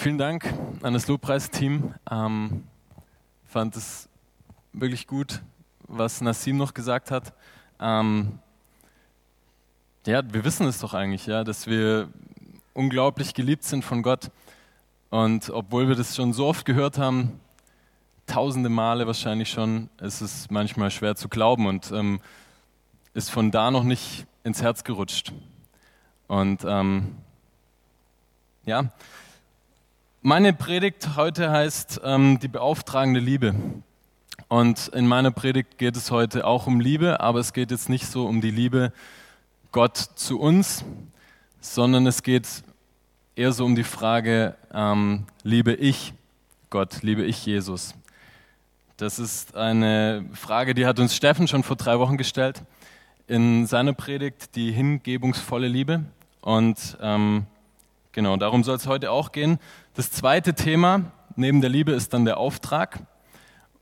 Vielen Dank an das Lobpreisteam. Ähm, fand es wirklich gut, was Nassim noch gesagt hat. Ähm, ja, wir wissen es doch eigentlich, ja, dass wir unglaublich geliebt sind von Gott. Und obwohl wir das schon so oft gehört haben, tausende Male wahrscheinlich schon, ist es manchmal schwer zu glauben und ähm, ist von da noch nicht ins Herz gerutscht. Und ähm, ja, meine Predigt heute heißt ähm, die beauftragende Liebe. Und in meiner Predigt geht es heute auch um Liebe, aber es geht jetzt nicht so um die Liebe Gott zu uns, sondern es geht eher so um die Frage, ähm, liebe ich Gott, liebe ich Jesus? Das ist eine Frage, die hat uns Steffen schon vor drei Wochen gestellt in seiner Predigt, die hingebungsvolle Liebe. Und ähm, genau, darum soll es heute auch gehen. Das zweite Thema neben der Liebe ist dann der Auftrag.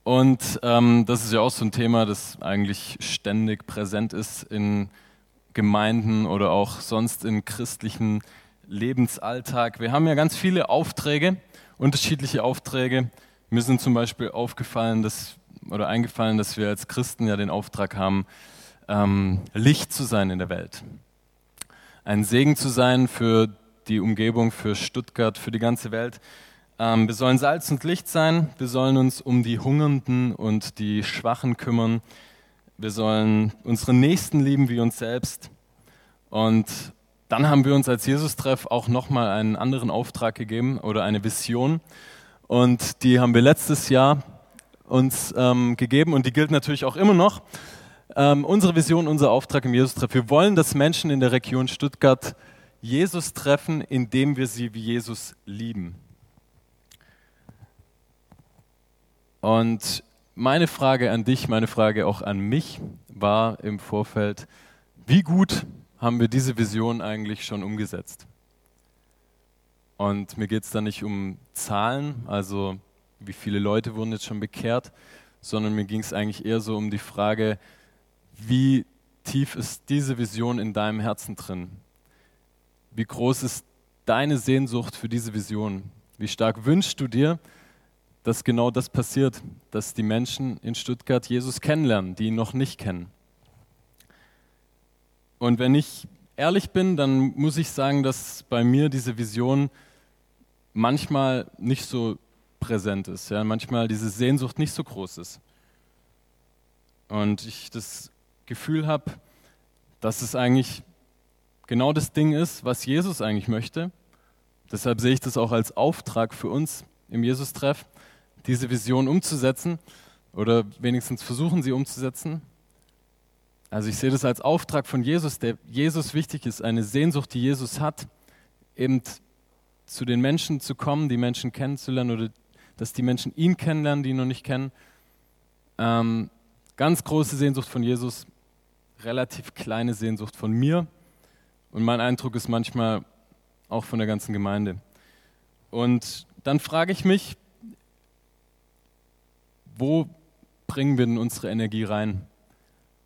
Und ähm, das ist ja auch so ein Thema, das eigentlich ständig präsent ist in Gemeinden oder auch sonst in christlichen Lebensalltag. Wir haben ja ganz viele Aufträge, unterschiedliche Aufträge. Mir sind zum Beispiel aufgefallen, dass, oder eingefallen, dass wir als Christen ja den Auftrag haben, ähm, Licht zu sein in der Welt. Ein Segen zu sein für die Umgebung, für Stuttgart, für die ganze Welt. Ähm, wir sollen Salz und Licht sein. Wir sollen uns um die Hungernden und die Schwachen kümmern. Wir sollen unsere Nächsten lieben wie uns selbst. Und dann haben wir uns als Jesus-Treff auch nochmal einen anderen Auftrag gegeben oder eine Vision. Und die haben wir letztes Jahr uns ähm, gegeben und die gilt natürlich auch immer noch. Ähm, unsere Vision, unser Auftrag im Jesus-Treff. Wir wollen, dass Menschen in der Region Stuttgart Jesus treffen, indem wir sie wie Jesus lieben. Und meine Frage an dich, meine Frage auch an mich war im Vorfeld, wie gut haben wir diese Vision eigentlich schon umgesetzt? Und mir geht es da nicht um Zahlen, also wie viele Leute wurden jetzt schon bekehrt, sondern mir ging es eigentlich eher so um die Frage, wie tief ist diese Vision in deinem Herzen drin? Wie groß ist deine Sehnsucht für diese Vision? Wie stark wünschst du dir, dass genau das passiert, dass die Menschen in Stuttgart Jesus kennenlernen, die ihn noch nicht kennen? Und wenn ich ehrlich bin, dann muss ich sagen, dass bei mir diese Vision manchmal nicht so präsent ist, ja, manchmal diese Sehnsucht nicht so groß ist. Und ich das Gefühl habe, dass es eigentlich genau das Ding ist, was Jesus eigentlich möchte. Deshalb sehe ich das auch als Auftrag für uns im Jesus-Treff, diese Vision umzusetzen oder wenigstens versuchen, sie umzusetzen. Also ich sehe das als Auftrag von Jesus, der Jesus wichtig ist, eine Sehnsucht, die Jesus hat, eben zu den Menschen zu kommen, die Menschen kennenzulernen oder dass die Menschen ihn kennenlernen, die ihn noch nicht kennen. Ähm, ganz große Sehnsucht von Jesus, relativ kleine Sehnsucht von mir, und mein Eindruck ist manchmal auch von der ganzen Gemeinde. Und dann frage ich mich, wo bringen wir denn unsere Energie rein?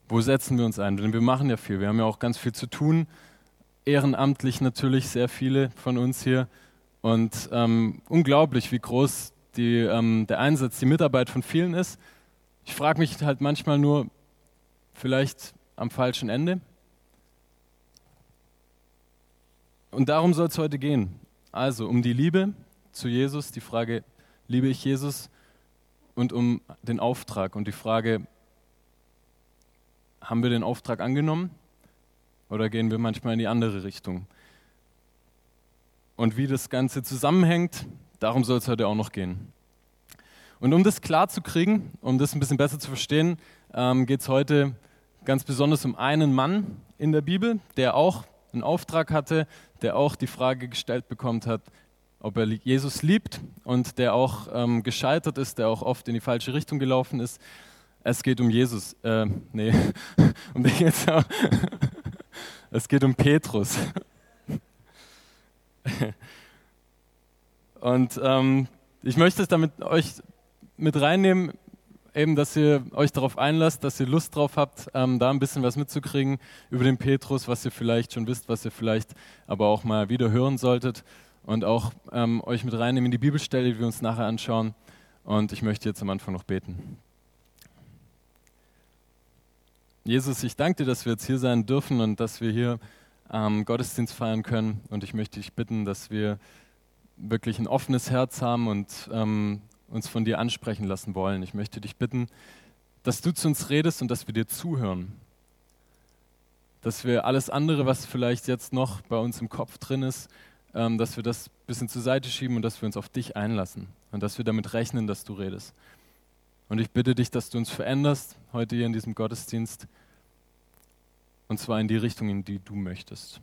Wo setzen wir uns ein? Denn wir machen ja viel. Wir haben ja auch ganz viel zu tun. Ehrenamtlich natürlich sehr viele von uns hier. Und ähm, unglaublich, wie groß die, ähm, der Einsatz, die Mitarbeit von vielen ist. Ich frage mich halt manchmal nur, vielleicht am falschen Ende. Und darum soll es heute gehen. Also um die Liebe zu Jesus, die Frage, liebe ich Jesus? Und um den Auftrag und die Frage, haben wir den Auftrag angenommen oder gehen wir manchmal in die andere Richtung? Und wie das Ganze zusammenhängt, darum soll es heute auch noch gehen. Und um das klar zu kriegen, um das ein bisschen besser zu verstehen, ähm, geht es heute ganz besonders um einen Mann in der Bibel, der auch einen Auftrag hatte, der auch die Frage gestellt bekommt hat, ob er Jesus liebt und der auch ähm, gescheitert ist, der auch oft in die falsche Richtung gelaufen ist. Es geht um Jesus. Äh, nee, um den jetzt auch. Es geht um Petrus. Und ähm, ich möchte es damit euch mit reinnehmen eben, dass ihr euch darauf einlasst, dass ihr Lust drauf habt, ähm, da ein bisschen was mitzukriegen über den Petrus, was ihr vielleicht schon wisst, was ihr vielleicht aber auch mal wieder hören solltet. und auch ähm, euch mit reinnehmen in die Bibelstelle, die wir uns nachher anschauen. Und ich möchte jetzt am Anfang noch beten. Jesus, ich danke dir, dass wir jetzt hier sein dürfen und dass wir hier ähm, Gottesdienst feiern können. Und ich möchte dich bitten, dass wir wirklich ein offenes Herz haben und ähm, uns von dir ansprechen lassen wollen. Ich möchte dich bitten, dass du zu uns redest und dass wir dir zuhören. Dass wir alles andere, was vielleicht jetzt noch bei uns im Kopf drin ist, ähm, dass wir das ein bisschen zur Seite schieben und dass wir uns auf dich einlassen und dass wir damit rechnen, dass du redest. Und ich bitte dich, dass du uns veränderst heute hier in diesem Gottesdienst. Und zwar in die Richtung, in die du möchtest.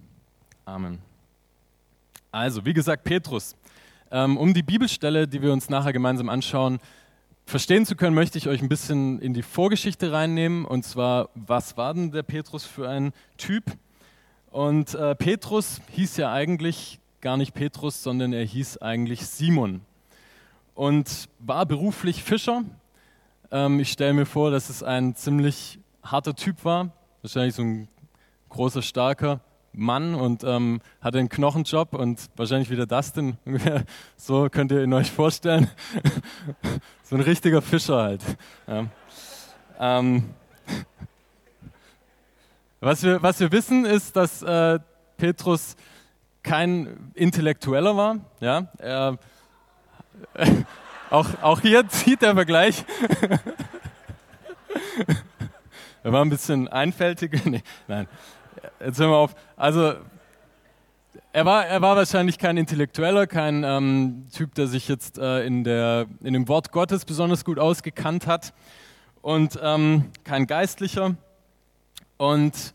Amen. Also, wie gesagt, Petrus. Ähm, um die Bibelstelle, die wir uns nachher gemeinsam anschauen, verstehen zu können, möchte ich euch ein bisschen in die Vorgeschichte reinnehmen. Und zwar, was war denn der Petrus für ein Typ? Und äh, Petrus hieß ja eigentlich gar nicht Petrus, sondern er hieß eigentlich Simon. Und war beruflich Fischer ähm, ich stelle mir vor, dass es ein ziemlich harter Typ war, wahrscheinlich so ein großer, starker Mann und ähm, hatte einen Knochenjob und wahrscheinlich wieder Dustin. so könnt ihr ihn euch vorstellen. so ein richtiger Fischer halt. Ja. Ähm, was, wir, was wir wissen ist, dass äh, Petrus kein Intellektueller war. Ja? Er, auch, auch hier zieht der Vergleich. er war ein bisschen einfältig. Nee, nein, jetzt hören wir auf. Also, er war, er war wahrscheinlich kein Intellektueller, kein ähm, Typ, der sich jetzt äh, in, der, in dem Wort Gottes besonders gut ausgekannt hat und ähm, kein Geistlicher. Und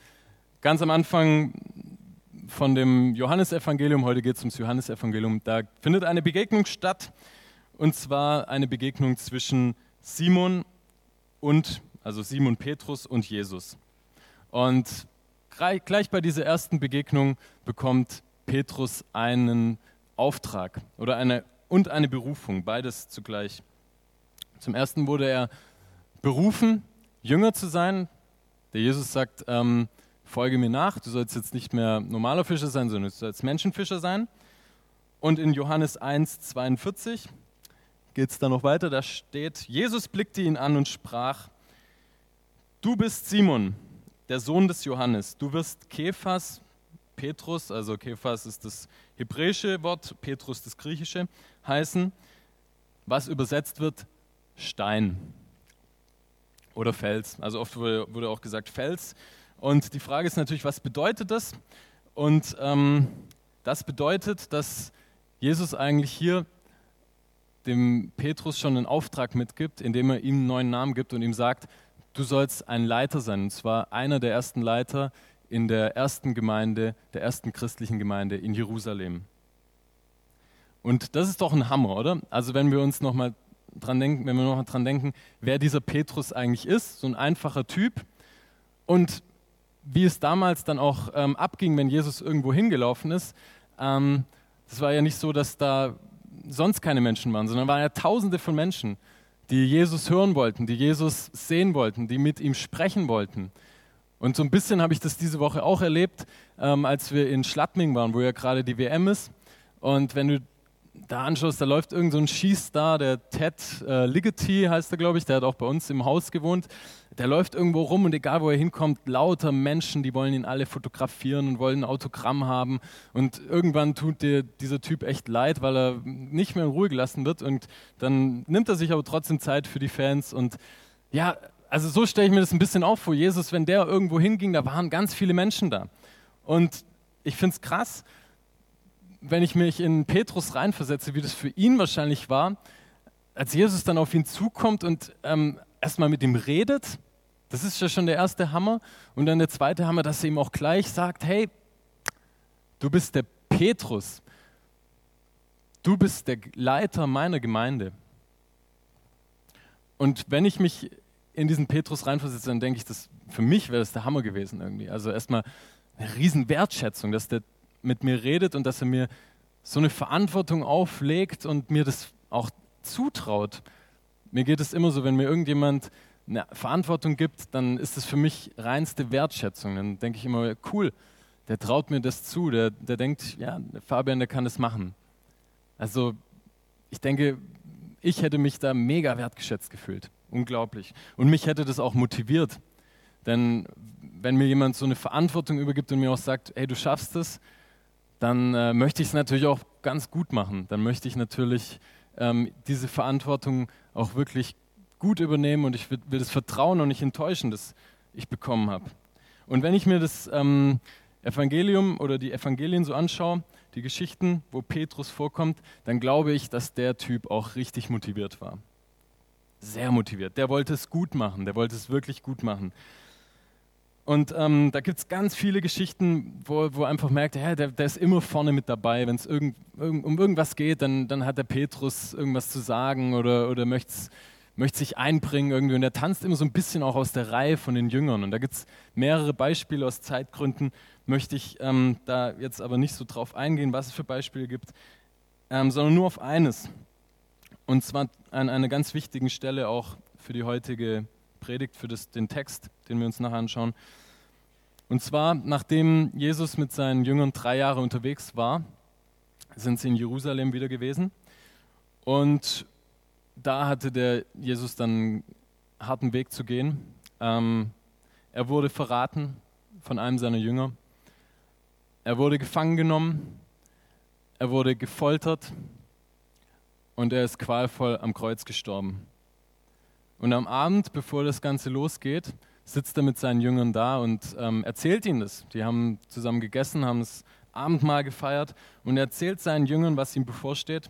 ganz am Anfang von dem Johannesevangelium, heute geht es ums Johannesevangelium, da findet eine Begegnung statt und zwar eine Begegnung zwischen Simon und, also Simon Petrus und Jesus. Und gleich bei dieser ersten Begegnung bekommt Petrus einen Auftrag oder eine, und eine Berufung, beides zugleich. Zum ersten wurde er berufen, Jünger zu sein. Der Jesus sagt, ähm, folge mir nach, du sollst jetzt nicht mehr normaler Fischer sein, sondern du sollst Menschenfischer sein. Und in Johannes 1, 42 geht es dann noch weiter, da steht, Jesus blickte ihn an und sprach, du bist Simon, der Sohn des Johannes, du wirst Kephas, Petrus, also Kephas ist das hebräische Wort, Petrus das griechische, heißen, was übersetzt wird Stein oder Fels. Also oft wurde, auch gesagt Fels. Und die Frage ist natürlich, was bedeutet das? Und ähm, das bedeutet, dass Jesus eigentlich hier dem Petrus schon einen Auftrag mitgibt, indem er ihm einen neuen Namen gibt und ihm sagt, du sollst ein Leiter sein, und zwar einer der ersten Leiter in der ersten Gemeinde, der ersten christlichen Gemeinde in Jerusalem. Und das ist doch ein Hammer, oder? Also wenn wir uns noch mal dran denken, wenn wir noch mal dran denken, wer dieser Petrus eigentlich ist, so ein einfacher Typ und wie es damals dann auch ähm, abging, wenn Jesus irgendwo hingelaufen ist. Ähm, das war ja nicht so, dass da sonst keine Menschen waren, sondern waren ja Tausende von Menschen, die Jesus hören wollten, die Jesus sehen wollten, die mit ihm sprechen wollten. Und so ein bisschen habe ich das diese Woche auch erlebt, ähm, als wir in Schladming waren, wo ja gerade die WM ist. Und wenn du da anschaust, da läuft irgend so ein Schießstar, der Ted äh, Ligeti heißt er, glaube ich, der hat auch bei uns im Haus gewohnt. Der läuft irgendwo rum und egal wo er hinkommt, lauter Menschen, die wollen ihn alle fotografieren und wollen ein Autogramm haben. Und irgendwann tut dir dieser Typ echt leid, weil er nicht mehr in Ruhe gelassen wird. Und dann nimmt er sich aber trotzdem Zeit für die Fans. Und ja, also so stelle ich mir das ein bisschen auf vor. Jesus, wenn der irgendwo hinging, da waren ganz viele Menschen da. Und ich finde es krass, wenn ich mich in Petrus reinversetze, wie das für ihn wahrscheinlich war, als Jesus dann auf ihn zukommt und ähm, erstmal mit ihm redet, das ist ja schon der erste Hammer. Und dann der zweite Hammer, dass er ihm auch gleich sagt, hey, du bist der Petrus, du bist der Leiter meiner Gemeinde. Und wenn ich mich in diesen Petrus reinversetze, dann denke ich, dass für mich wäre das der Hammer gewesen irgendwie. Also erstmal eine riesen Wertschätzung, dass der mit mir redet und dass er mir so eine Verantwortung auflegt und mir das auch zutraut. Mir geht es immer so, wenn mir irgendjemand eine Verantwortung gibt, dann ist das für mich reinste Wertschätzung. Dann denke ich immer, cool, der traut mir das zu, der, der denkt, ja, Fabian, der kann das machen. Also ich denke, ich hätte mich da mega wertgeschätzt gefühlt. Unglaublich. Und mich hätte das auch motiviert. Denn wenn mir jemand so eine Verantwortung übergibt und mir auch sagt, hey, du schaffst es, dann äh, möchte ich es natürlich auch ganz gut machen. Dann möchte ich natürlich ähm, diese Verantwortung auch wirklich gut übernehmen und ich will, das Vertrauen und nicht enttäuschen, das ich bekommen habe. Und wenn ich mir das ähm, Evangelium oder die Evangelien so anschaue, die Geschichten, wo Petrus vorkommt, dann glaube ich, dass der Typ auch richtig motiviert war. Sehr motiviert. Der wollte es gut machen, der wollte es wirklich gut machen. Und ähm, da gibt es ganz viele Geschichten, wo, wo einfach merkt, ja, der, der, ist immer vorne mit dabei. Wenn es irgend, irgend, um irgendwas geht, dann, dann hat der Petrus irgendwas zu sagen oder, oder möchte sich einbringen irgendwie. Und er tanzt immer so ein bisschen auch aus der Reihe von den Jüngern. Und da gibt es mehrere Beispiele aus Zeitgründen, möchte ich ähm, da jetzt aber nicht so drauf eingehen, was es für Beispiele gibt, ähm, sondern nur auf eines. Und zwar an einer ganz wichtigen Stelle auch für die heutige Predigt, für das, den Text, den wir uns nachher anschauen. Und zwar, nachdem Jesus mit seinen Jüngern drei Jahre unterwegs war, sind sie in Jerusalem wieder gewesen. Und da hatte der Jesus dann einen harten Weg zu gehen. Ähm, er wurde verraten von einem seiner Jünger. Er wurde gefangen genommen. Er wurde gefoltert. Und er ist qualvoll am Kreuz gestorben. Und am Abend, bevor das Ganze losgeht, sitzt er mit seinen Jüngern da und ähm, erzählt ihnen das. Die haben zusammen gegessen, haben das Abendmahl gefeiert und er erzählt seinen Jüngern, was ihm bevorsteht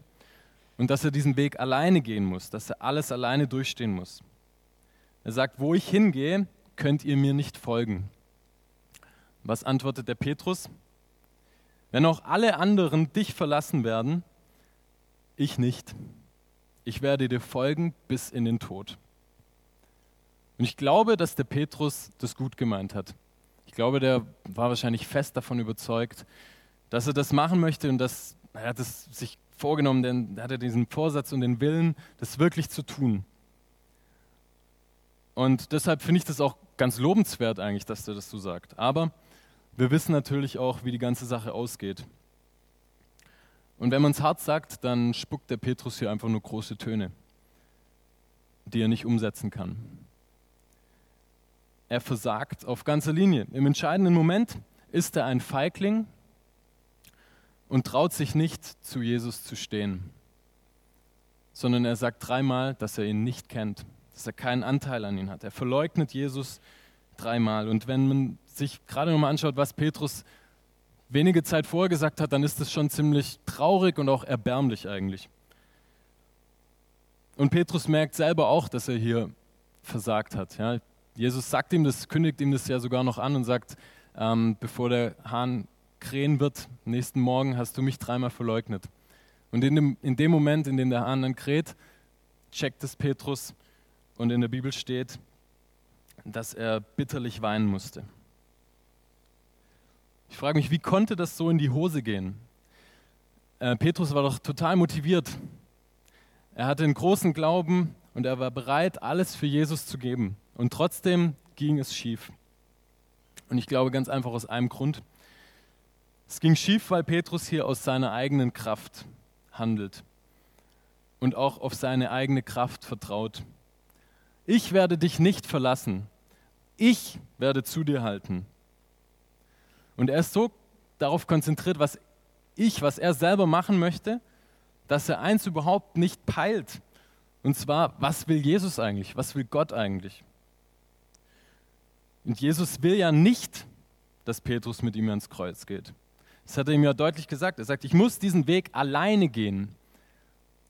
und dass er diesen Weg alleine gehen muss, dass er alles alleine durchstehen muss. Er sagt, wo ich hingehe, könnt ihr mir nicht folgen. Was antwortet der Petrus? Wenn auch alle anderen dich verlassen werden, ich nicht. Ich werde dir folgen bis in den Tod. Und ich glaube, dass der Petrus das gut gemeint hat. Ich glaube, der war wahrscheinlich fest davon überzeugt, dass er das machen möchte und dass er es sich vorgenommen, denn er hatte diesen Vorsatz und den Willen, das wirklich zu tun. Und deshalb finde ich das auch ganz lobenswert eigentlich, dass er das so sagt. Aber wir wissen natürlich auch, wie die ganze Sache ausgeht. Und wenn man es hart sagt, dann spuckt der Petrus hier einfach nur große Töne, die er nicht umsetzen kann er versagt auf ganzer Linie. Im entscheidenden Moment ist er ein Feigling und traut sich nicht, zu Jesus zu stehen, sondern er sagt dreimal, dass er ihn nicht kennt, dass er keinen Anteil an ihn hat. Er verleugnet Jesus dreimal. Und wenn man sich gerade nochmal anschaut, was Petrus wenige Zeit vorher gesagt hat, dann ist das schon ziemlich traurig und auch erbärmlich eigentlich. Und Petrus merkt selber auch, dass er hier versagt hat. Ja, Jesus sagt ihm das, kündigt ihm das ja sogar noch an und sagt, ähm, bevor der Hahn krähen wird, nächsten Morgen hast du mich dreimal verleugnet. Und in dem, in dem Moment, in dem der Hahn dann kräht, checkt es Petrus und in der Bibel steht, dass er bitterlich weinen musste. Ich frage mich, wie konnte das so in die Hose gehen? Äh, Petrus war doch total motiviert. Er hatte einen großen Glauben und er war bereit, alles für Jesus zu geben. Und trotzdem ging es schief. Und ich glaube ganz einfach aus einem Grund. Es ging schief, weil Petrus hier aus seiner eigenen Kraft handelt und auch auf seine eigene Kraft vertraut. Ich werde dich nicht verlassen. Ich werde zu dir halten. Und er ist so darauf konzentriert, was ich, was er selber machen möchte, dass er eins überhaupt nicht peilt. Und zwar, was will Jesus eigentlich? Was will Gott eigentlich? Und Jesus will ja nicht, dass Petrus mit ihm ans Kreuz geht. Das hat er ihm ja deutlich gesagt. Er sagt, ich muss diesen Weg alleine gehen.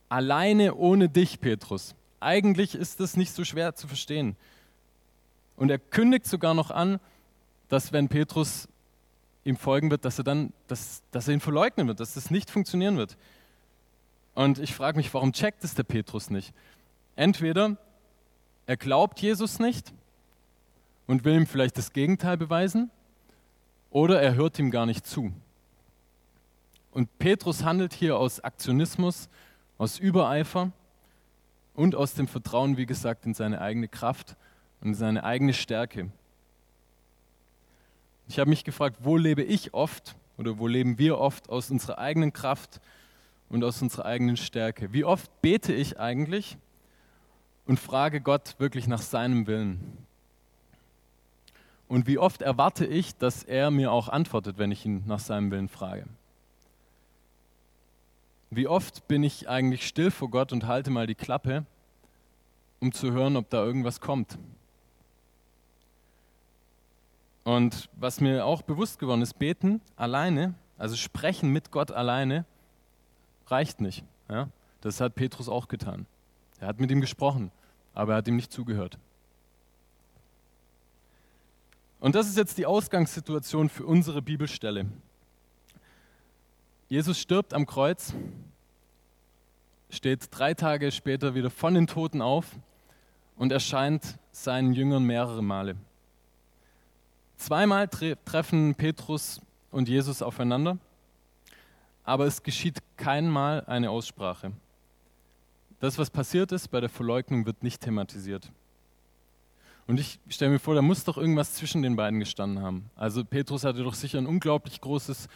Alleine ohne dich, Petrus. Eigentlich ist das nicht so schwer zu verstehen. Und er kündigt sogar noch an, dass wenn Petrus ihm folgen wird, dass er dann, dass, dass er ihn verleugnen wird, dass das nicht funktionieren wird. Und ich frage mich, warum checkt es der Petrus nicht? Entweder er glaubt Jesus nicht und will ihm vielleicht das Gegenteil beweisen, oder er hört ihm gar nicht zu. Und Petrus handelt hier aus Aktionismus, aus Übereifer und aus dem Vertrauen, wie gesagt, in seine eigene Kraft und in seine eigene Stärke. Ich habe mich gefragt, wo lebe ich oft oder wo leben wir oft aus unserer eigenen Kraft und aus unserer eigenen Stärke. Wie oft bete ich eigentlich und frage Gott wirklich nach seinem Willen? Und wie oft erwarte ich, dass er mir auch antwortet, wenn ich ihn nach seinem Willen frage? Wie oft bin ich eigentlich still vor Gott und halte mal die Klappe, um zu hören, ob da irgendwas kommt? Und was mir auch bewusst geworden ist, beten alleine, also sprechen mit Gott alleine, reicht nicht. Ja? Das hat Petrus auch getan. Er hat mit ihm gesprochen, aber er hat ihm nicht zugehört. Und das ist jetzt die Ausgangssituation für unsere Bibelstelle. Jesus stirbt am Kreuz, steht drei Tage später wieder von den Toten auf und erscheint seinen Jüngern mehrere Male. Zweimal tre treffen Petrus und Jesus aufeinander, aber es geschieht keinmal eine Aussprache. Das, was passiert ist bei der Verleugnung, wird nicht thematisiert. Und ich stelle mir vor, da muss doch irgendwas zwischen den beiden gestanden haben. Also Petrus hatte doch sicher ein unglaublich großes,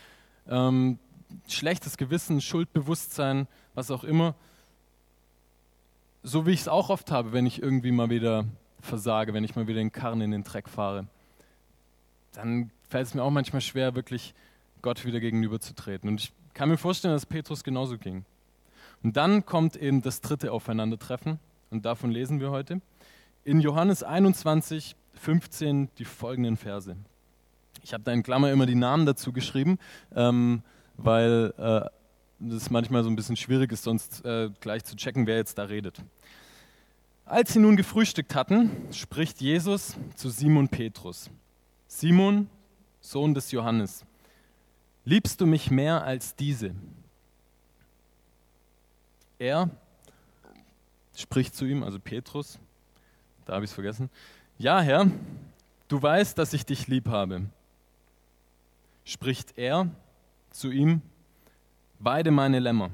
ähm, schlechtes Gewissen, Schuldbewusstsein, was auch immer. So wie ich es auch oft habe, wenn ich irgendwie mal wieder versage, wenn ich mal wieder den Karren in den Dreck fahre. Dann fällt es mir auch manchmal schwer, wirklich Gott wieder gegenüberzutreten. Und ich kann mir vorstellen, dass Petrus genauso ging. Und dann kommt eben das dritte Aufeinandertreffen und davon lesen wir heute in Johannes 21, 15 die folgenden Verse. Ich habe da in Klammer immer die Namen dazu geschrieben, ähm, weil äh, das manchmal so ein bisschen schwierig ist, sonst äh, gleich zu checken, wer jetzt da redet. Als sie nun gefrühstückt hatten, spricht Jesus zu Simon Petrus. Simon, Sohn des Johannes, liebst du mich mehr als diese? Er spricht zu ihm, also Petrus, da habe ich es vergessen. Ja, Herr, du weißt, dass ich dich lieb habe. Spricht er zu ihm, weide meine Lämmer.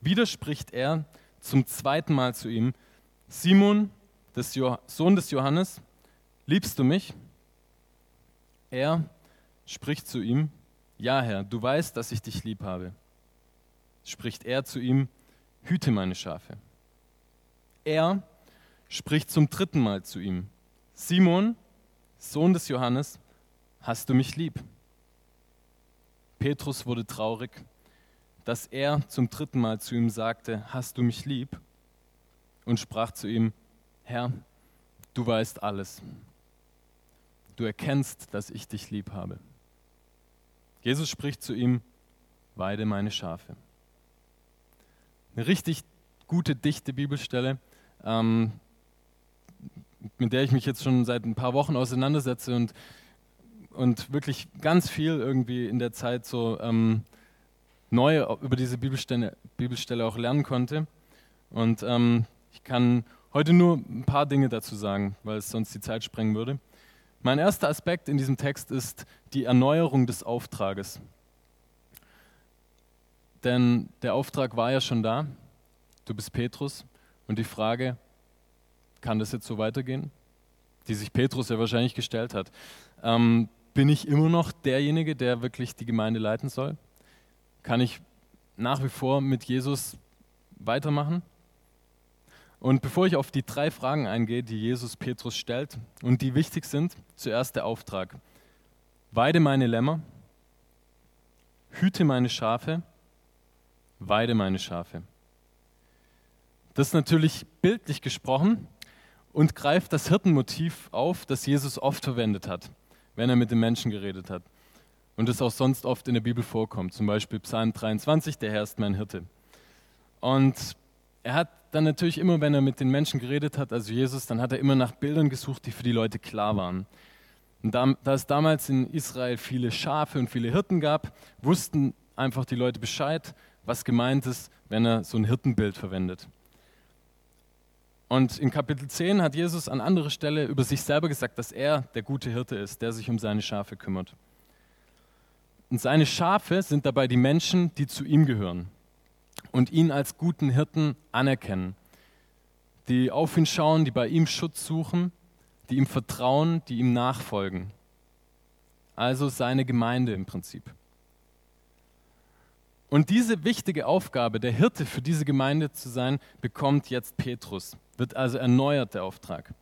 Wieder spricht er zum zweiten Mal zu ihm, Simon, des Sohn des Johannes, liebst du mich? Er spricht zu ihm, ja Herr, du weißt, dass ich dich lieb habe. Spricht er zu ihm, hüte meine Schafe. Er spricht zum dritten Mal zu ihm, Simon, Sohn des Johannes, hast du mich lieb? Petrus wurde traurig, dass er zum dritten Mal zu ihm sagte, hast du mich lieb? Und sprach zu ihm, Herr, du weißt alles. Du erkennst, dass ich dich lieb habe. Jesus spricht zu ihm, weide meine Schafe. Eine richtig gute, dichte Bibelstelle. Ähm, mit der ich mich jetzt schon seit ein paar Wochen auseinandersetze und, und wirklich ganz viel irgendwie in der Zeit so ähm, neu über diese Bibelstelle, Bibelstelle auch lernen konnte. Und ähm, ich kann heute nur ein paar Dinge dazu sagen, weil es sonst die Zeit sprengen würde. Mein erster Aspekt in diesem Text ist die Erneuerung des Auftrages. Denn der Auftrag war ja schon da. Du bist Petrus. Und die Frage, kann das jetzt so weitergehen? Die sich Petrus ja wahrscheinlich gestellt hat. Ähm, bin ich immer noch derjenige, der wirklich die Gemeinde leiten soll? Kann ich nach wie vor mit Jesus weitermachen? Und bevor ich auf die drei Fragen eingehe, die Jesus Petrus stellt und die wichtig sind, zuerst der Auftrag. Weide meine Lämmer, hüte meine Schafe, weide meine Schafe. Das ist natürlich bildlich gesprochen, und greift das Hirtenmotiv auf, das Jesus oft verwendet hat, wenn er mit den Menschen geredet hat. Und das auch sonst oft in der Bibel vorkommt, zum Beispiel Psalm 23, der Herr ist mein Hirte. Und er hat dann natürlich immer, wenn er mit den Menschen geredet hat, also Jesus, dann hat er immer nach Bildern gesucht, die für die Leute klar waren. Und da, da es damals in Israel viele Schafe und viele Hirten gab, wussten einfach die Leute Bescheid, was gemeint ist, wenn er so ein Hirtenbild verwendet. Und in Kapitel 10 hat Jesus an anderer Stelle über sich selber gesagt, dass er der gute Hirte ist, der sich um seine Schafe kümmert. Und seine Schafe sind dabei die Menschen, die zu ihm gehören und ihn als guten Hirten anerkennen, die auf ihn schauen, die bei ihm Schutz suchen, die ihm vertrauen, die ihm nachfolgen. Also seine Gemeinde im Prinzip. Und diese wichtige Aufgabe, der Hirte für diese Gemeinde zu sein, bekommt jetzt Petrus, wird also erneuert der Auftrag.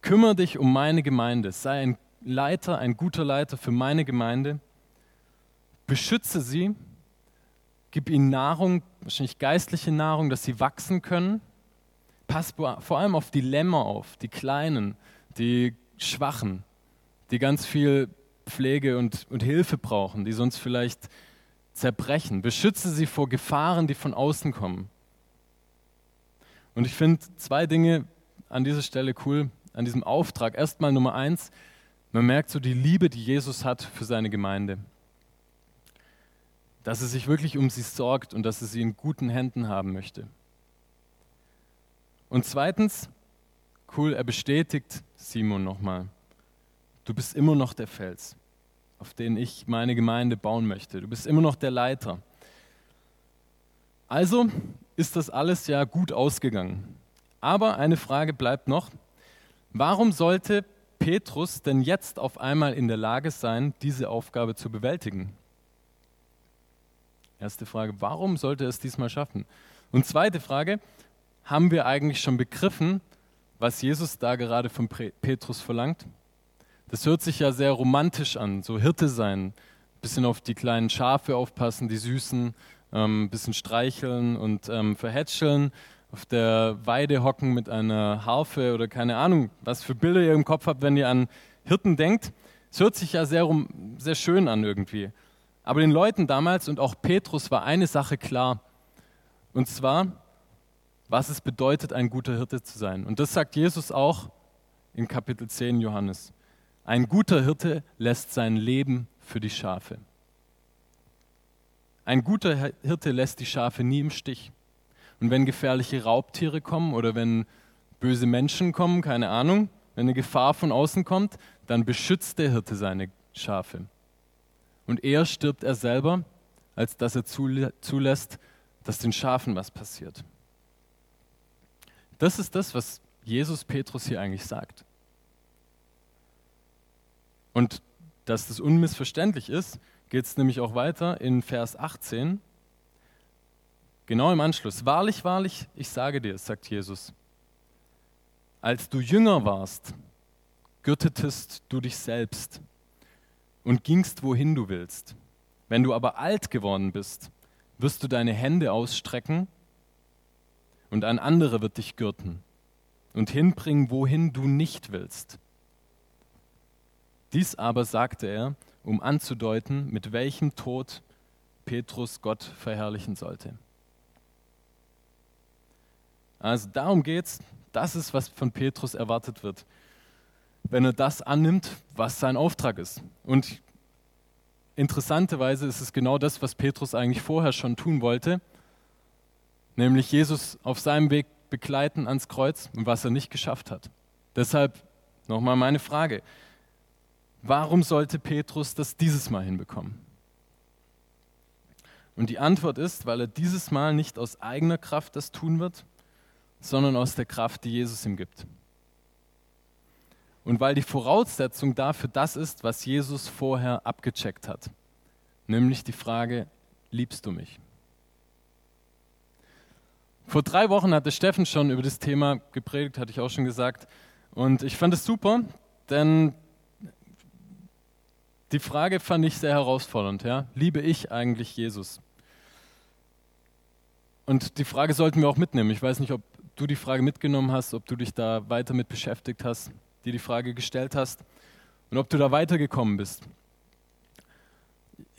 Kümmere dich um meine Gemeinde, sei ein Leiter, ein guter Leiter für meine Gemeinde, beschütze sie, gib ihnen Nahrung, wahrscheinlich geistliche Nahrung, dass sie wachsen können. Pass vor allem auf die Lämmer auf, die Kleinen, die Schwachen, die ganz viel Pflege und, und Hilfe brauchen, die sonst vielleicht zerbrechen. Beschütze sie vor Gefahren, die von außen kommen. Und ich finde zwei Dinge an dieser Stelle cool, an diesem Auftrag. Erstmal Nummer eins, man merkt so die Liebe, die Jesus hat für seine Gemeinde. Dass er sich wirklich um sie sorgt und dass er sie in guten Händen haben möchte. Und zweitens, cool, er bestätigt Simon nochmal. Du bist immer noch der Fels auf den ich meine Gemeinde bauen möchte. Du bist immer noch der Leiter. Also ist das alles ja gut ausgegangen. Aber eine Frage bleibt noch. Warum sollte Petrus denn jetzt auf einmal in der Lage sein, diese Aufgabe zu bewältigen? Erste Frage, warum sollte er es diesmal schaffen? Und zweite Frage, haben wir eigentlich schon begriffen, was Jesus da gerade von Petrus verlangt? Das hört sich ja sehr romantisch an, so Hirte sein, bisschen auf die kleinen Schafe aufpassen, die süßen, ähm, bisschen streicheln und ähm, verhätscheln, auf der Weide hocken mit einer Harfe oder keine Ahnung, was für Bilder ihr im Kopf habt, wenn ihr an Hirten denkt. Es hört sich ja sehr, sehr schön an irgendwie. Aber den Leuten damals und auch Petrus war eine Sache klar. Und zwar, was es bedeutet, ein guter Hirte zu sein. Und das sagt Jesus auch in Kapitel 10 Johannes. Ein guter Hirte lässt sein Leben für die Schafe. Ein guter Hirte lässt die Schafe nie im Stich. Und wenn gefährliche Raubtiere kommen oder wenn böse Menschen kommen, keine Ahnung, wenn eine Gefahr von außen kommt, dann beschützt der Hirte seine Schafe. Und eher stirbt er selber, als dass er zulässt, dass den Schafen was passiert. Das ist das, was Jesus Petrus hier eigentlich sagt. Und dass das unmissverständlich ist, geht es nämlich auch weiter in Vers 18. Genau im Anschluss. Wahrlich, wahrlich, ich sage dir, sagt Jesus, als du jünger warst, gürtetest du dich selbst und gingst, wohin du willst. Wenn du aber alt geworden bist, wirst du deine Hände ausstrecken und ein anderer wird dich gürten und hinbringen, wohin du nicht willst. Dies aber sagte er, um anzudeuten, mit welchem Tod Petrus Gott verherrlichen sollte. Also darum geht's. Das ist, was von Petrus erwartet wird, wenn er das annimmt, was sein Auftrag ist. Und interessanterweise ist es genau das, was Petrus eigentlich vorher schon tun wollte, nämlich Jesus auf seinem Weg begleiten ans Kreuz und was er nicht geschafft hat. Deshalb nochmal meine Frage. Warum sollte Petrus das dieses Mal hinbekommen? Und die Antwort ist, weil er dieses Mal nicht aus eigener Kraft das tun wird, sondern aus der Kraft, die Jesus ihm gibt. Und weil die Voraussetzung dafür das ist, was Jesus vorher abgecheckt hat, nämlich die Frage, liebst du mich? Vor drei Wochen hatte Steffen schon über das Thema gepredigt, hatte ich auch schon gesagt. Und ich fand es super, denn die Frage fand ich sehr herausfordernd. Ja? Liebe ich eigentlich Jesus? Und die Frage sollten wir auch mitnehmen. Ich weiß nicht, ob du die Frage mitgenommen hast, ob du dich da weiter mit beschäftigt hast, dir die Frage gestellt hast und ob du da weitergekommen bist.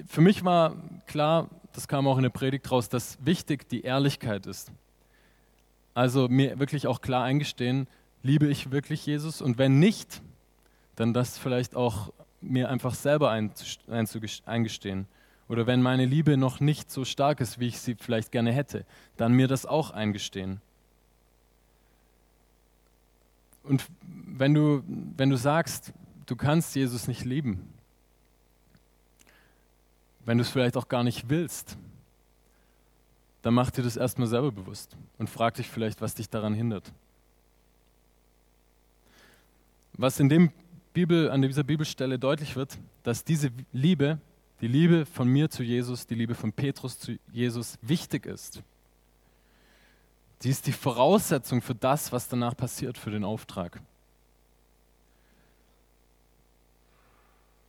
Für mich war klar, das kam auch in der Predigt raus, dass wichtig die Ehrlichkeit ist. Also mir wirklich auch klar eingestehen, liebe ich wirklich Jesus? Und wenn nicht, dann das vielleicht auch mir einfach selber eingestehen. Oder wenn meine Liebe noch nicht so stark ist, wie ich sie vielleicht gerne hätte, dann mir das auch eingestehen. Und wenn du, wenn du sagst, du kannst Jesus nicht lieben, wenn du es vielleicht auch gar nicht willst, dann mach dir das erstmal selber bewusst und frag dich vielleicht, was dich daran hindert. Was in dem Bibel, an dieser Bibelstelle deutlich wird, dass diese Liebe die Liebe von mir zu Jesus, die Liebe von Petrus zu Jesus wichtig ist. Sie ist die Voraussetzung für das, was danach passiert, für den Auftrag.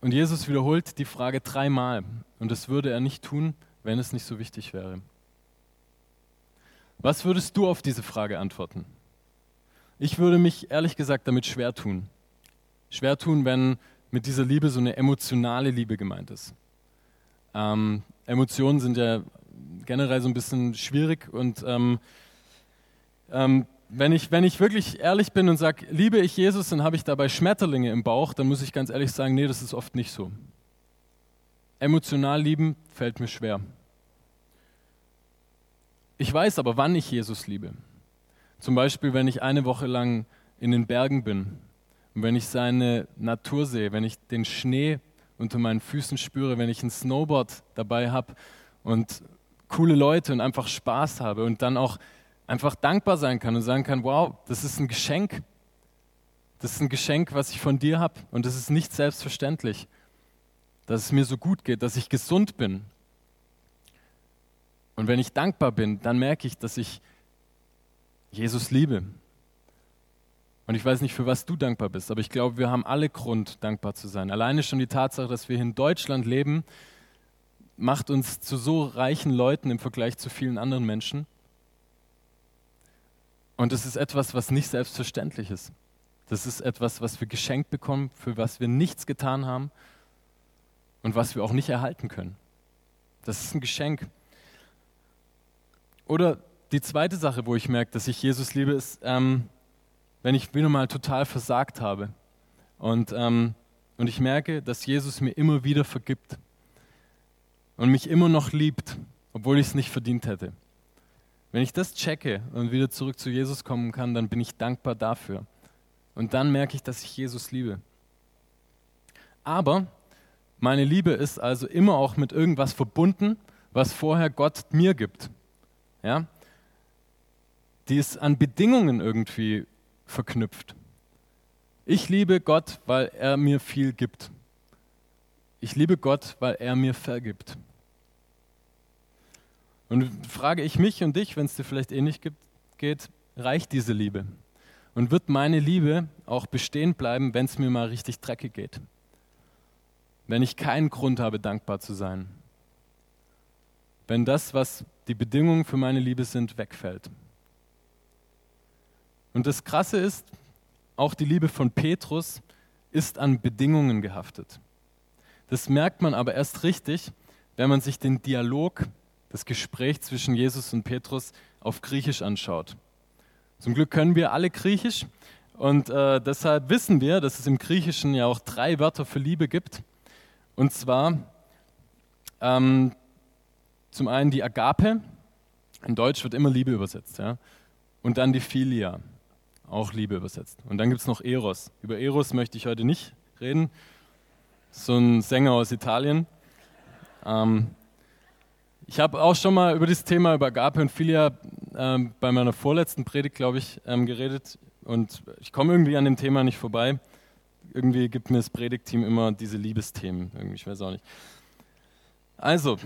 Und Jesus wiederholt die Frage dreimal. Und das würde er nicht tun, wenn es nicht so wichtig wäre. Was würdest du auf diese Frage antworten? Ich würde mich ehrlich gesagt damit schwer tun. Schwer tun, wenn mit dieser Liebe so eine emotionale Liebe gemeint ist. Ähm, Emotionen sind ja generell so ein bisschen schwierig und ähm, ähm, wenn, ich, wenn ich wirklich ehrlich bin und sage, liebe ich Jesus, dann habe ich dabei Schmetterlinge im Bauch, dann muss ich ganz ehrlich sagen, nee, das ist oft nicht so. Emotional lieben fällt mir schwer. Ich weiß aber, wann ich Jesus liebe. Zum Beispiel, wenn ich eine Woche lang in den Bergen bin und wenn ich seine Natur sehe, wenn ich den Schnee unter meinen Füßen spüre, wenn ich ein Snowboard dabei habe und coole Leute und einfach Spaß habe und dann auch einfach dankbar sein kann und sagen kann, wow, das ist ein Geschenk. Das ist ein Geschenk, was ich von dir habe und das ist nicht selbstverständlich, dass es mir so gut geht, dass ich gesund bin. Und wenn ich dankbar bin, dann merke ich, dass ich Jesus liebe. Und ich weiß nicht, für was du dankbar bist, aber ich glaube, wir haben alle Grund, dankbar zu sein. Alleine schon die Tatsache, dass wir hier in Deutschland leben, macht uns zu so reichen Leuten im Vergleich zu vielen anderen Menschen. Und es ist etwas, was nicht selbstverständlich ist. Das ist etwas, was wir geschenkt bekommen, für was wir nichts getan haben und was wir auch nicht erhalten können. Das ist ein Geschenk. Oder die zweite Sache, wo ich merke, dass ich Jesus liebe, ist, ähm, wenn ich wieder mal total versagt habe. Und, ähm, und ich merke, dass Jesus mir immer wieder vergibt und mich immer noch liebt, obwohl ich es nicht verdient hätte. Wenn ich das checke und wieder zurück zu Jesus kommen kann, dann bin ich dankbar dafür. Und dann merke ich, dass ich Jesus liebe. Aber meine Liebe ist also immer auch mit irgendwas verbunden, was vorher Gott mir gibt. Ja? Die ist an Bedingungen irgendwie verknüpft. Ich liebe Gott, weil er mir viel gibt. Ich liebe Gott, weil er mir vergibt. Und frage ich mich und dich, wenn es dir vielleicht ähnlich gibt, geht, reicht diese Liebe? Und wird meine Liebe auch bestehen bleiben, wenn es mir mal richtig dreckig geht? Wenn ich keinen Grund habe, dankbar zu sein? Wenn das, was die Bedingungen für meine Liebe sind, wegfällt? Und das Krasse ist, auch die Liebe von Petrus ist an Bedingungen gehaftet. Das merkt man aber erst richtig, wenn man sich den Dialog das Gespräch zwischen Jesus und Petrus auf Griechisch anschaut. Zum Glück können wir alle Griechisch und äh, deshalb wissen wir, dass es im Griechischen ja auch drei Wörter für Liebe gibt. Und zwar ähm, zum einen die Agape, in Deutsch wird immer Liebe übersetzt, ja? und dann die Philia, auch Liebe übersetzt. Und dann gibt es noch Eros. Über Eros möchte ich heute nicht reden, so ein Sänger aus Italien. Ähm, ich habe auch schon mal über das Thema über Agape und Philia ähm, bei meiner vorletzten Predigt, glaube ich, ähm, geredet und ich komme irgendwie an dem Thema nicht vorbei. Irgendwie gibt mir das Predigtteam immer diese Liebesthemen, irgendwie, ich weiß auch nicht. Also,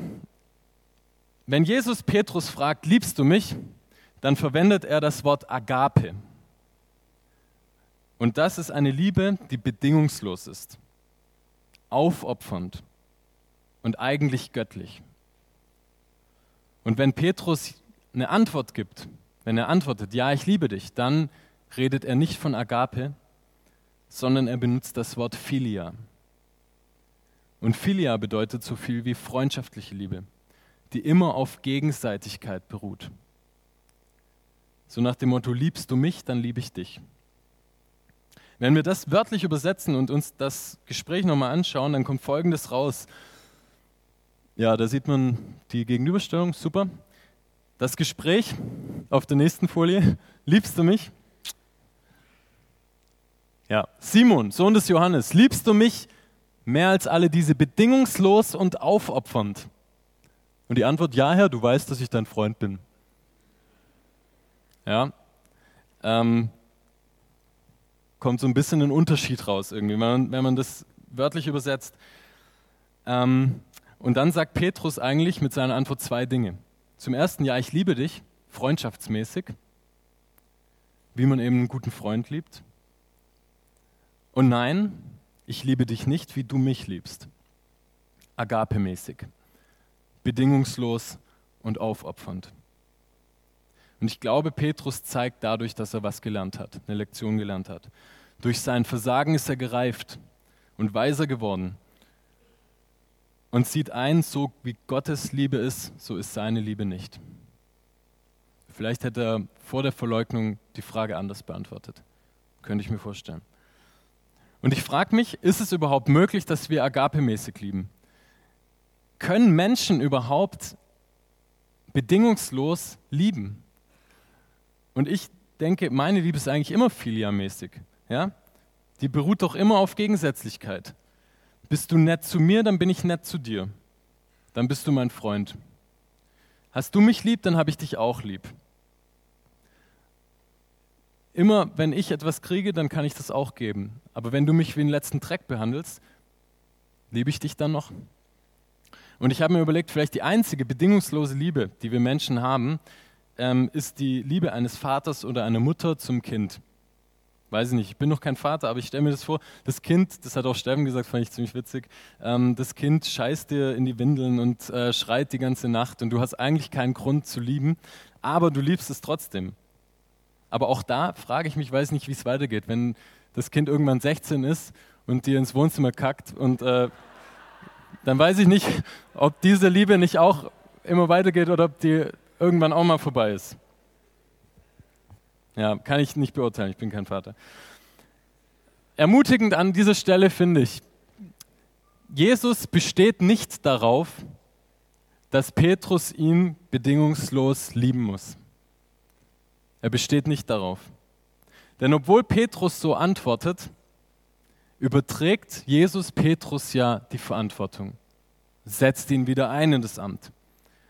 wenn Jesus Petrus fragt, liebst du mich, dann verwendet er das Wort Agape. Und das ist eine Liebe, die bedingungslos ist, aufopfernd und eigentlich göttlich. Und wenn Petrus eine Antwort gibt, wenn er antwortet, ja, ich liebe dich, dann redet er nicht von Agape, sondern er benutzt das Wort Philia. Und Philia bedeutet so viel wie freundschaftliche Liebe, die immer auf Gegenseitigkeit beruht. So nach dem Motto, liebst du mich, dann liebe ich dich. Wenn wir das wörtlich übersetzen und uns das Gespräch nochmal anschauen, dann kommt Folgendes raus. Ja, da sieht man die Gegenüberstellung, super. Das Gespräch auf der nächsten Folie. Liebst du mich? Ja, Simon, Sohn des Johannes, liebst du mich mehr als alle diese bedingungslos und aufopfernd? Und die Antwort, ja, Herr, du weißt, dass ich dein Freund bin. Ja, ähm, kommt so ein bisschen ein Unterschied raus irgendwie, wenn man, wenn man das wörtlich übersetzt. Ähm, Und dann sagt Petrus eigentlich mit seiner Antwort zwei Dinge. Zum ersten, ja, ich liebe dich, freundschaftsmäßig, wie man eben einen guten Freund liebt. Und nein, ich liebe dich nicht, wie du mich liebst. Agape-mäßig, bedingungslos und aufopfernd. Und ich glaube, Petrus zeigt dadurch, dass er was gelernt hat, eine Lektion gelernt hat. Durch sein Versagen ist er gereift und weiser geworden und sieht ein, so wie Gottes Liebe ist, so ist seine Liebe nicht. Vielleicht hätte er vor der Verleugnung die Frage anders beantwortet. Könnte ich mir vorstellen. Und ich frage mich, ist es überhaupt möglich, dass wir agapemäßig lieben? Können Menschen überhaupt bedingungslos lieben? Und ich denke, meine Liebe ist eigentlich immer filiamäßig. Ja? Die beruht doch immer auf Gegensätzlichkeit. Bist du nett zu mir, dann bin ich nett zu dir. Dann bist du mein Freund. Hast du mich lieb, dann habe ich dich auch lieb. Immer wenn ich etwas kriege, dann kann ich das auch geben. Aber wenn du mich wie den letzten Dreck behandelst, liebe ich dich dann noch? Und ich habe mir überlegt, vielleicht die einzige bedingungslose Liebe, die wir Menschen haben, ähm, ist die Liebe eines Vaters oder einer Mutter zum Kind weiß ich nicht, ich bin noch kein Vater, aber ich stelle mir das vor, das Kind, das hat auch Steffen gesagt, fand ich ziemlich witzig, ähm, das Kind scheißt dir in die Windeln und äh, schreit die ganze Nacht und du hast eigentlich keinen Grund zu lieben, aber du liebst es trotzdem. Aber auch da frage ich mich, weiß nicht, wie es weitergeht, wenn das Kind irgendwann 16 ist und dir ins Wohnzimmer kackt und äh, dann weiß ich nicht, ob diese Liebe nicht auch immer weitergeht oder ob die irgendwann auch mal vorbei ist. Ja, kann ich nicht beurteilen, ich bin kein Vater. Ermutigend an dieser Stelle finde ich, Jesus besteht nicht darauf, dass Petrus ihn bedingungslos lieben muss. Er besteht nicht darauf. Denn obwohl Petrus so antwortet, überträgt Jesus Petrus ja die Verantwortung, setzt ihn wieder ein in das Amt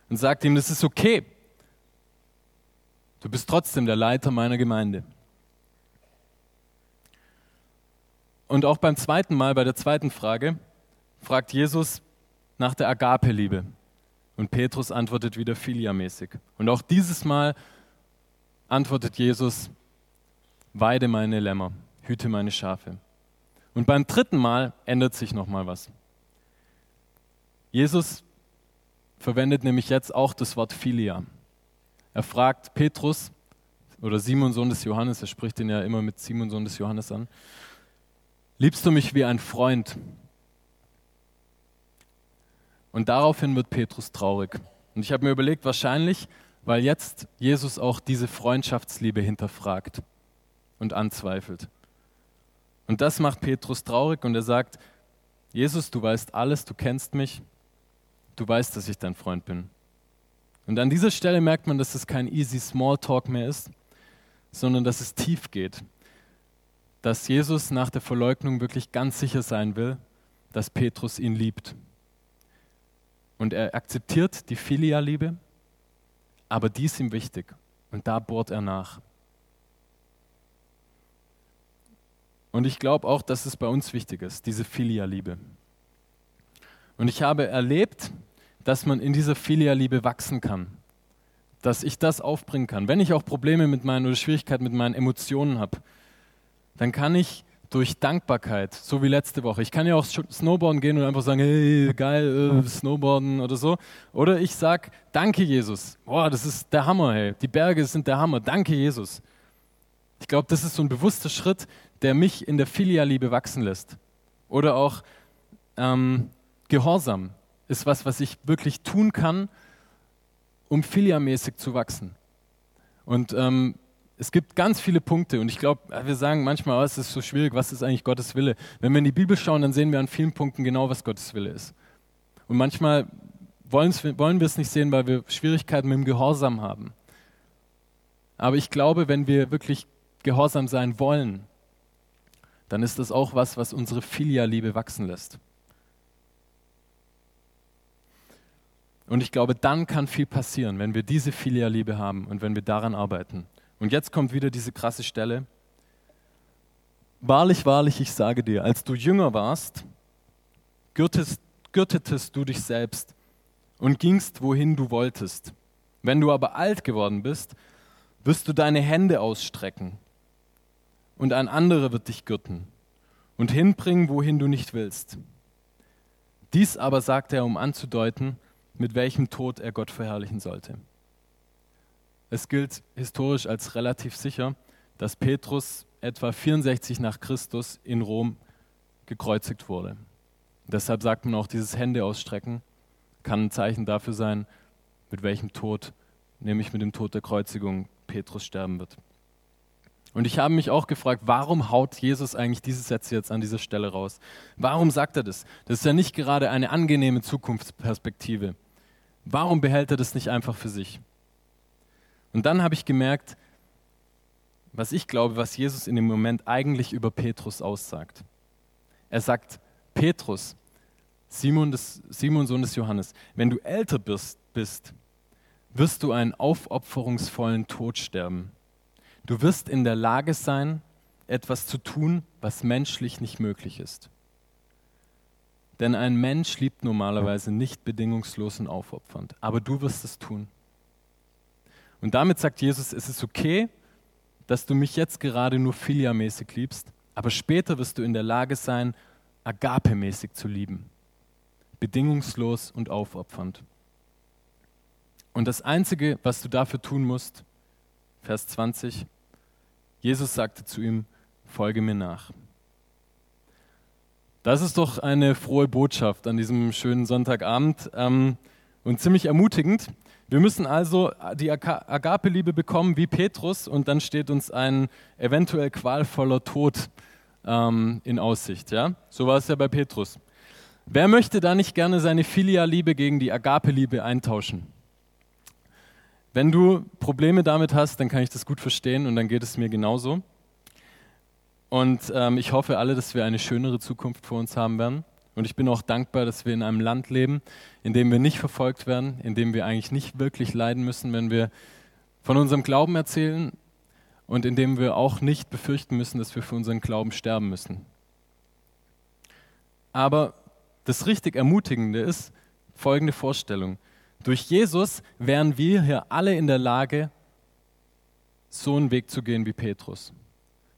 und sagt ihm, das ist okay, Du bist trotzdem der Leiter meiner Gemeinde. Und auch beim zweiten Mal, bei der zweiten Frage, fragt Jesus nach der Agape-Liebe. Und Petrus antwortet wieder filiamäßig. Und auch dieses Mal antwortet Jesus, weide meine Lämmer, hüte meine Schafe. Und beim dritten Mal ändert sich nochmal was. Jesus verwendet nämlich jetzt auch das Wort Filia. Er fragt Petrus oder Simon, Sohn des Johannes, er spricht ihn ja immer mit Simon, Sohn des Johannes an. Liebst du mich wie ein Freund? Und daraufhin wird Petrus traurig. Und ich habe mir überlegt, wahrscheinlich, weil jetzt Jesus auch diese Freundschaftsliebe hinterfragt und anzweifelt. Und das macht Petrus traurig und er sagt, Jesus, du weißt alles, du kennst mich, du weißt, dass ich dein Freund bin. Und an dieser Stelle merkt man, dass es kein easy Smalltalk mehr ist, sondern dass es tief geht. Dass Jesus nach der Verleugnung wirklich ganz sicher sein will, dass Petrus ihn liebt. Und er akzeptiert die Filialiebe, aber die ist ihm wichtig. Und da bohrt er nach. Und ich glaube auch, dass es bei uns wichtig ist, diese Filialiebe. Und ich habe erlebt, dass man in dieser Filialiebe wachsen kann. Dass ich das aufbringen kann. Wenn ich auch Probleme mit meinen oder Schwierigkeiten mit meinen Emotionen habe, dann kann ich durch Dankbarkeit, so wie letzte Woche. Ich kann ja auch Snowboarden gehen und einfach sagen, hey, geil, äh, Snowboarden oder so. Oder ich sage, danke Jesus. Boah, das ist der Hammer, hey. Die Berge sind der Hammer. Danke Jesus. Ich glaube, das ist so ein bewusster Schritt, der mich in der Filialiebe wachsen lässt. Oder auch ähm, Gehorsam ist was, was ich wirklich tun kann, um filiamäßig zu wachsen. Und ähm, es gibt ganz viele Punkte und ich glaube, wir sagen manchmal, oh, es ist so schwierig, was ist eigentlich Gottes Wille? Wenn wir in die Bibel schauen, dann sehen wir an vielen Punkten genau, was Gottes Wille ist. Und manchmal wollen wir es nicht sehen, weil wir Schwierigkeiten mit dem Gehorsam haben. Aber ich glaube, wenn wir wirklich gehorsam sein wollen, dann ist das auch was, was unsere Filialiebe wachsen lässt. Und ich glaube, dann kann viel passieren, wenn wir diese Filialiebe haben und wenn wir daran arbeiten. Und jetzt kommt wieder diese krasse Stelle. Wahrlich, wahrlich, ich sage dir, als du jünger warst, gürtest, gürtetest du dich selbst und gingst, wohin du wolltest. Wenn du aber alt geworden bist, wirst du deine Hände ausstrecken und ein anderer wird dich gürten und hinbringen, wohin du nicht willst. Dies aber sagte er, um anzudeuten, mit welchem Tod er Gott verherrlichen sollte. Es gilt historisch als relativ sicher, dass Petrus etwa 64 nach Christus in Rom gekreuzigt wurde. Deshalb sagt man auch, dieses Hände ausstrecken kann ein Zeichen dafür sein, mit welchem Tod, nämlich mit dem Tod der Kreuzigung, Petrus sterben wird. Und ich habe mich auch gefragt, warum haut Jesus eigentlich diese Sätze jetzt an dieser Stelle raus? Warum sagt er das? Das ist ja nicht gerade eine angenehme Zukunftsperspektive. Warum behält er das nicht einfach für sich? Und dann habe ich gemerkt, was ich glaube, was Jesus in dem Moment eigentlich über Petrus aussagt. Er sagt, Petrus, Simon, des, Simon Sohn des Johannes, wenn du älter bist, bist, wirst du einen aufopferungsvollen Tod sterben. Du wirst in der Lage sein, etwas zu tun, was menschlich nicht möglich ist. Denn ein Mensch liebt normalerweise nicht bedingungslos und aufopfernd, aber du wirst es tun. Und damit sagt Jesus, es ist okay, dass du mich jetzt gerade nur filiamäßig liebst, aber später wirst du in der Lage sein, agapemäßig zu lieben. Bedingungslos und aufopfernd. Und das Einzige, was du dafür tun musst, Vers 20, Jesus sagte zu ihm, folge mir nach. Das ist doch eine frohe Botschaft an diesem schönen Sonntagabend ähm, und ziemlich ermutigend. Wir müssen also die Agape-Liebe bekommen wie Petrus und dann steht uns ein eventuell qualvoller Tod ähm, in Aussicht. Ja? So war es ja bei Petrus. Wer möchte da nicht gerne seine Filia-Liebe gegen die Agape-Liebe eintauschen? Wenn du Probleme damit hast, dann kann ich das gut verstehen und dann geht es mir genauso. Und ähm, ich hoffe alle, dass wir eine schönere Zukunft vor uns haben werden. Und ich bin auch dankbar, dass wir in einem Land leben, in dem wir nicht verfolgt werden, in dem wir eigentlich nicht wirklich leiden müssen, wenn wir von unserem Glauben erzählen und in dem wir auch nicht befürchten müssen, dass wir für unseren Glauben sterben müssen. Aber das richtig Ermutigende ist folgende Vorstellung. Durch Jesus wären wir hier alle in der Lage, so einen Weg zu gehen wie Petrus.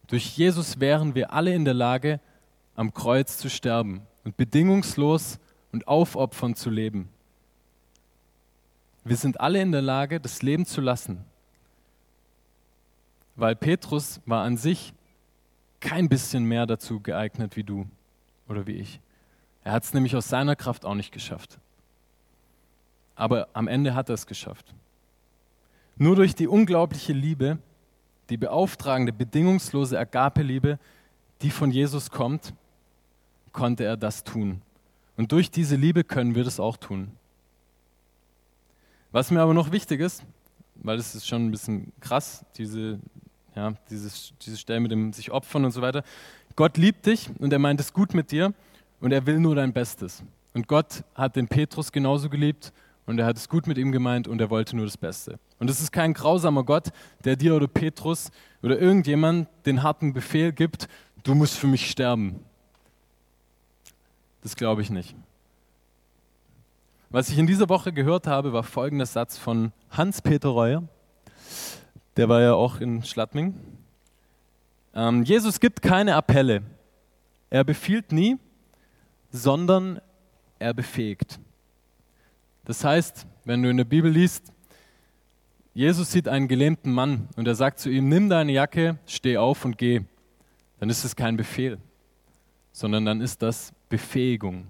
Durch Jesus wären wir alle in der Lage, am Kreuz zu sterben und bedingungslos und aufopfernd zu leben. Wir sind alle in der Lage, das Leben zu lassen, weil Petrus war an sich kein bisschen mehr dazu geeignet wie du oder wie ich. Er hat es nämlich aus seiner Kraft auch nicht geschafft. Aber am Ende hat er es geschafft. Nur durch die unglaubliche Liebe, die beauftragende, bedingungslose Agape-Liebe, die von Jesus kommt, konnte er das tun. Und durch diese Liebe können wir das auch tun. Was mir aber noch wichtig ist, weil das ist schon ein bisschen krass, diese, ja, dieses, diese Stelle mit dem sich opfern und so weiter. Gott liebt dich und er meint es gut mit dir und er will nur dein Bestes. Und Gott hat den Petrus genauso geliebt und er hat es gut mit ihm gemeint und er wollte nur das Beste. Und es ist kein grausamer Gott, der dir oder Petrus oder irgendjemand den harten Befehl gibt, du musst für mich sterben. Das glaube ich nicht. Was ich in dieser Woche gehört habe, war folgender Satz von Hans-Peter Reuer. Der war ja auch in Schladming. Ähm, Jesus gibt keine Appelle. Er befiehlt nie, sondern er befähigt. Das heißt, wenn du in der Bibel liest, Jesus sieht einen gelähmten Mann und er sagt zu ihm, nimm deine Jacke, steh auf und geh, dann ist es kein Befehl, sondern dann ist das Befähigung.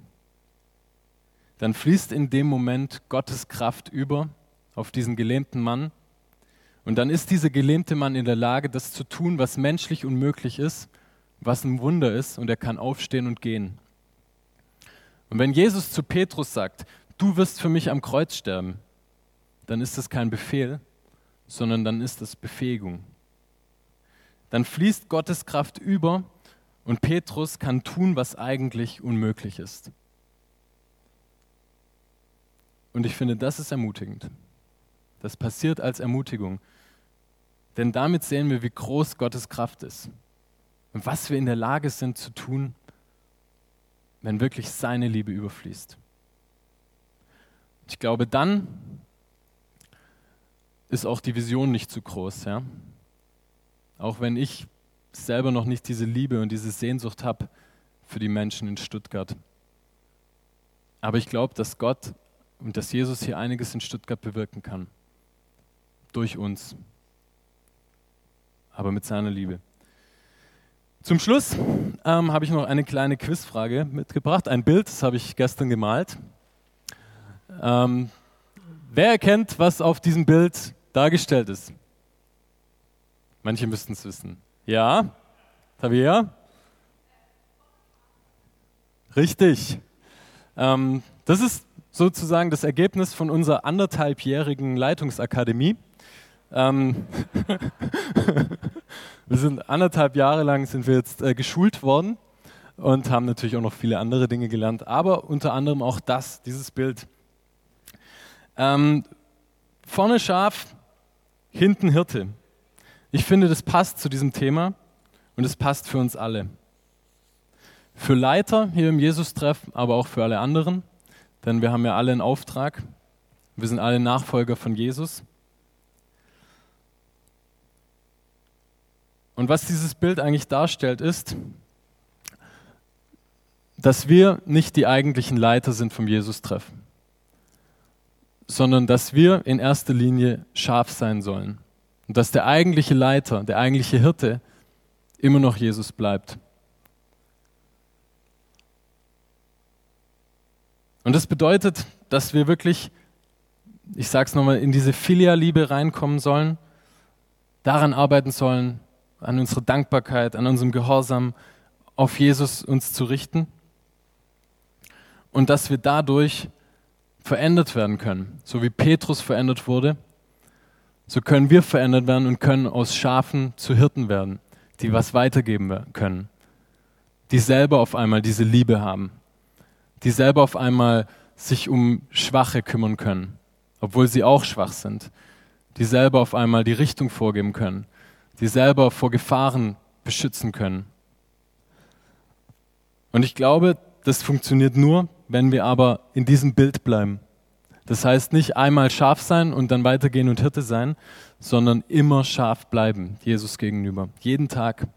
Dann fließt in dem Moment Gottes Kraft über auf diesen gelähmten Mann und dann ist dieser gelähmte Mann in der Lage, das zu tun, was menschlich unmöglich ist, was ein Wunder ist und er kann aufstehen und gehen. Und wenn Jesus zu Petrus sagt, du wirst für mich am Kreuz sterben, dann ist das kein Befehl, sondern dann ist das Befähigung. Dann fließt Gottes Kraft über und Petrus kann tun, was eigentlich unmöglich ist. Und ich finde, das ist ermutigend. Das passiert als Ermutigung. Denn damit sehen wir, wie groß Gottes Kraft ist und was wir in der Lage sind zu tun, wenn wirklich seine Liebe überfließt. Ich glaube, dann ist auch die Vision nicht zu groß. Ja? Auch wenn ich selber noch nicht diese Liebe und diese Sehnsucht habe für die Menschen in Stuttgart. Aber ich glaube, dass Gott und dass Jesus hier einiges in Stuttgart bewirken kann. Durch uns. Aber mit seiner Liebe. Zum Schluss ähm, habe ich noch eine kleine Quizfrage mitgebracht. Ein Bild, das habe ich gestern gemalt. Ähm, wer erkennt, was auf diesem Bild dargestellt ist? Manche müssten es wissen. Ja? Tabea? Richtig. Ähm, das ist sozusagen das Ergebnis von unserer anderthalbjährigen Leitungsakademie. Ähm wir sind anderthalb Jahre lang sind wir jetzt äh, geschult worden und haben natürlich auch noch viele andere Dinge gelernt, aber unter anderem auch das, dieses Bild. Ähm, vorne Schaf, hinten Hirte. Ich finde, das passt zu diesem Thema und es passt für uns alle. Für Leiter hier im Jesus-Treff, aber auch für alle anderen, denn wir haben ja alle einen Auftrag. Wir sind alle Nachfolger von Jesus. Und was dieses Bild eigentlich darstellt, ist, dass wir nicht die eigentlichen Leiter sind vom Jesus-Treff, sondern dass wir in erster Linie scharf sein sollen. Und dass der eigentliche Leiter, der eigentliche Hirte immer noch Jesus bleibt. Und das bedeutet, dass wir wirklich, ich sage es nochmal, in diese Filialiebe reinkommen sollen, daran arbeiten sollen, an unserer Dankbarkeit, an unserem Gehorsam auf Jesus uns zu richten und dass wir dadurch verändert werden können. So wie Petrus verändert wurde, so können wir verändert werden und können aus Schafen zu Hirten werden, die was weitergeben können, die selber auf einmal diese Liebe haben, die selber auf einmal sich um Schwache kümmern können, obwohl sie auch schwach sind, die selber auf einmal die Richtung vorgeben können, die selber vor Gefahren beschützen können. Und ich glaube, das funktioniert nur, wenn wir aber in diesem Bild bleiben. Das heißt nicht einmal scharf sein und dann weitergehen und Hirte sein, sondern immer scharf bleiben, Jesus gegenüber, jeden Tag.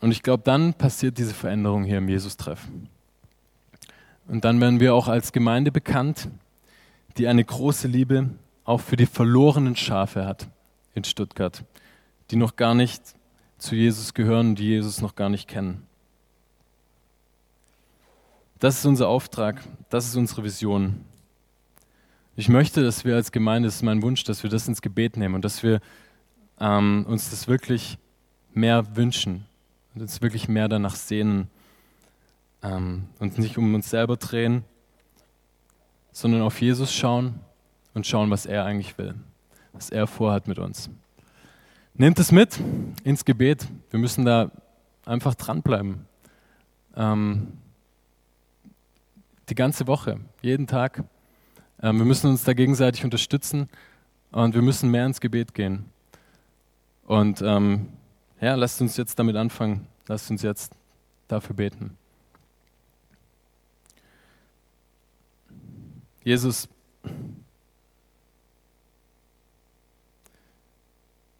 Und ich glaube, dann passiert diese Veränderung hier im Jesus-Treff. Und dann werden wir auch als Gemeinde bekannt, die eine große Liebe auch für die verlorenen Schafe hat in Stuttgart, die noch gar nicht zu Jesus gehören, die Jesus noch gar nicht kennen. Das ist unser Auftrag, das ist unsere Vision. Ich möchte, dass wir als Gemeinde, das ist mein Wunsch, dass wir das ins Gebet nehmen und dass wir ähm, uns das wirklich mehr wünschen und uns wirklich mehr danach sehnen ähm, und nicht um uns selber drehen, sondern auf Jesus schauen und schauen, was er eigentlich will, was er vorhat mit uns. Nehmt es mit ins Gebet. Wir müssen da einfach dranbleiben. Ähm, die ganze Woche, jeden Tag. Ähm, wir müssen uns da gegenseitig unterstützen und wir müssen mehr ins Gebet gehen. Und ähm, ja, lasst uns jetzt damit anfangen. Lasst uns jetzt dafür beten. Jesus,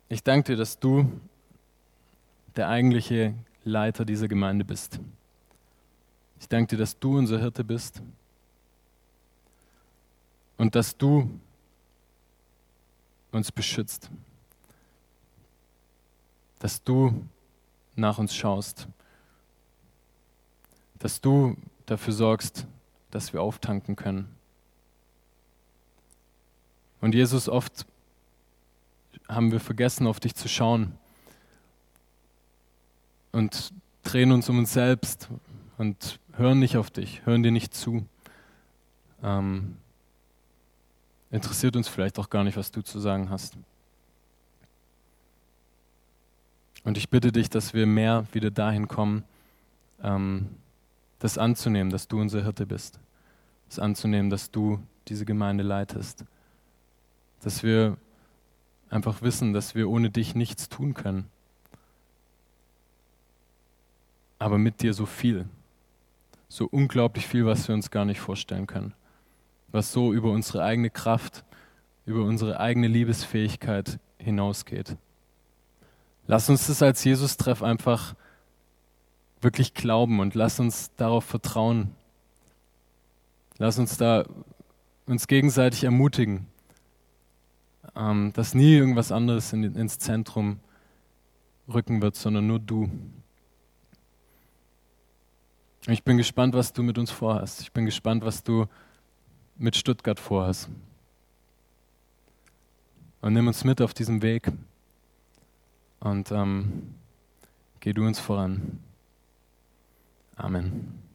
Ich danke dir, dass du der eigentliche Leiter dieser Gemeinde bist. Ich danke dir, dass du unser Hirte bist und dass du uns beschützt, dass du nach uns schaust, dass du dafür sorgst, dass wir auftanken können. Und Jesus, oft haben wir vergessen, auf dich zu schauen und drehen uns um uns selbst und hören nicht auf dich, hören dir nicht zu. Ähm, interessiert uns vielleicht auch gar nicht, was du zu sagen hast. Und ich bitte dich, dass wir mehr wieder dahin kommen, ähm, das anzunehmen, dass du unser Hirte bist. Das anzunehmen, dass du diese Gemeinde leitest. Dass wir einfach wissen, dass wir ohne dich nichts tun können. Aber mit dir so viel. So unglaublich viel, was wir uns gar nicht vorstellen können. Was so über unsere eigene Kraft, über unsere eigene Liebesfähigkeit hinausgeht. Lass uns das als Jesus-Treff einfach wirklich glauben und lass uns darauf vertrauen. Lass uns da uns gegenseitig ermutigen, ähm, dass nie irgendwas anderes in, ins Zentrum rücken wird, sondern nur du. Ich bin gespannt, was du mit uns vorhast. Ich bin gespannt, was du mit Stuttgart vorhast. Und nimm uns mit auf diesem Weg und ähm, geh du uns voran. Amen.